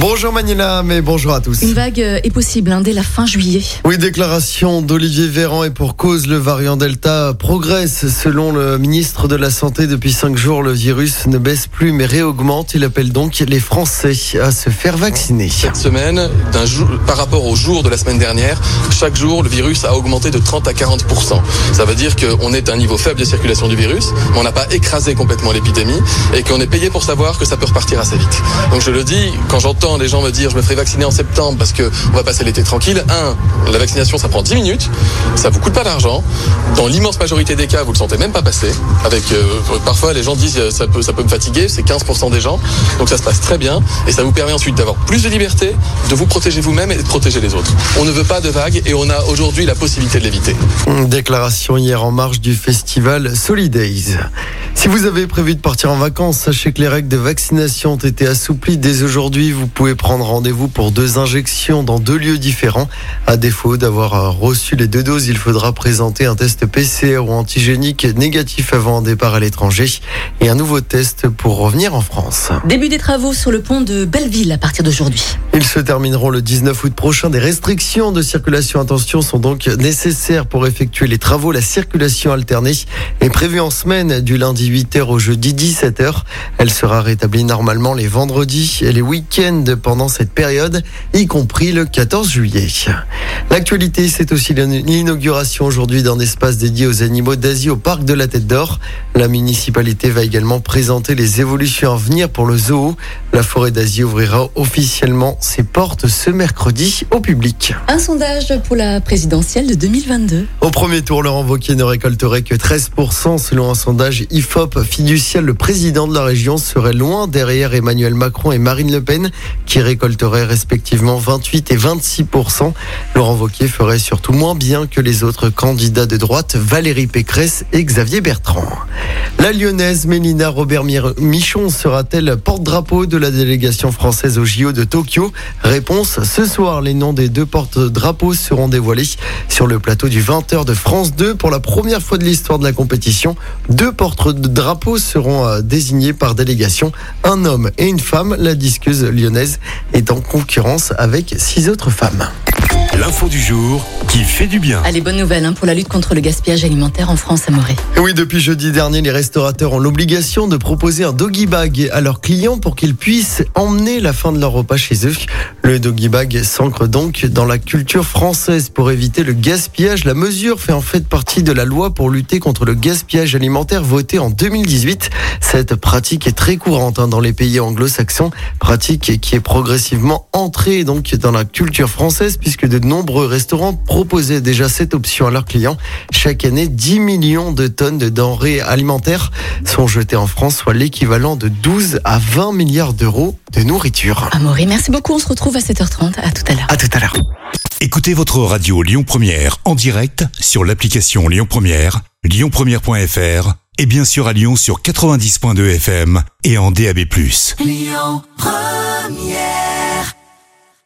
Bonjour Manila, mais bonjour à tous. Une vague euh, est possible hein, dès la fin juillet. Oui, déclaration d'Olivier Véran et pour cause, le variant Delta progresse. Selon le ministre de la Santé, depuis cinq jours, le virus ne baisse plus mais réaugmente. Il appelle donc les Français à se faire vacciner. Cette semaine, d'un jour, par rapport au jour de la semaine dernière, chaque jour, le virus a augmenté de 30 à 40 Ça veut dire qu'on est à un niveau faible de circulation du virus, mais on n'a pas écrasé complètement l'épidémie et qu'on est payé pour savoir que ça peut repartir assez vite. Donc je le dis, quand j'entends les gens me dire je me ferai vacciner en septembre parce que on va passer l'été tranquille. Un, la vaccination ça prend 10 minutes, ça vous coûte pas d'argent. Dans l'immense majorité des cas, vous le sentez même pas passer. Avec euh, parfois les gens disent euh, ça peut ça peut me fatiguer, c'est 15% des gens. Donc ça se passe très bien et ça vous permet ensuite d'avoir plus de liberté, de vous protéger vous-même et de protéger les autres. On ne veut pas de vagues et on a aujourd'hui la possibilité de l'éviter. Déclaration hier en marge du festival Solidays. Si vous avez prévu de partir en vacances, sachez que les règles de vaccination ont été assouplies dès aujourd'hui. Vous pouvez prendre rendez-vous pour deux injections dans deux lieux différents. À défaut d'avoir euh, reçu les deux doses, il faudra présenter un test PCR ou antigénique négatif avant un départ à l'étranger et un nouveau test pour revenir en France. Début des travaux sur le pont de Belleville à partir d'aujourd'hui. Ils se termineront le 19 août prochain. Des restrictions de circulation attention sont donc nécessaires pour effectuer les travaux. La circulation alternée est prévue en semaine du lundi 8h au jeudi 17h. Elle sera rétablie normalement les vendredis et les week-ends pendant cette période, y compris le 14 juillet. L'actualité, c'est aussi l'inauguration aujourd'hui d'un espace dédié aux animaux d'Asie au parc de la Tête d'Or. La municipalité va également présenter les évolutions à venir pour le zoo. La forêt d'Asie ouvrira officiellement ses portes ce mercredi au public. Un sondage pour la présidentielle de 2022. Au premier tour, Laurent Wauquiez ne récolterait que 13% selon un sondage IFOP fiducial. Le président de la région serait loin derrière Emmanuel Macron et Marine Le Pen qui récolteraient respectivement 28 et 26%. Laurent Wauquiez ferait surtout moins bien que les autres candidats de droite, Valérie Pécresse et Xavier Bertrand. La lyonnaise Mélina Robert Michon sera-t-elle porte-drapeau de la délégation française au JO de Tokyo? Réponse ce soir, les noms des deux porte-drapeaux seront dévoilés sur le plateau du 20h de France 2 pour la première fois de l'histoire de la compétition. Deux porte-drapeaux seront euh, désignés par délégation, un homme et une femme. La disqueuse lyonnaise est en concurrence avec six autres femmes. L'info du jour qui fait du bien. Allez, bonne nouvelle hein, pour la lutte contre le gaspillage alimentaire en France, Amoré. Oui, depuis jeudi dernier, les restaurateurs ont l'obligation de proposer un doggy bag à leurs clients pour qu'ils puissent emmener la fin de leur repas chez eux. Le doggy bag s'ancre donc dans la culture française pour éviter le gaspillage. La mesure fait en fait partie de la loi pour lutter contre le gaspillage alimentaire votée en 2018. Cette pratique est très courante hein, dans les pays anglo-saxons, pratique qui est progressivement entrée donc dans la culture française puisque de nombreux restaurants proposaient déjà cette option à leurs clients. Chaque année, 10 millions de tonnes de denrées alimentaires sont jetées en France, soit l'équivalent de 12 à 20 milliards d'euros de nourriture. Amaury, merci beaucoup. On se retrouve à 7h30. À tout à l'heure. À tout à l'heure. Écoutez votre radio Lyon Première en direct sur l'application Lyon Première, lyonpremière.fr et bien sûr à Lyon sur 90.2 FM et en DAB+. Lyon Première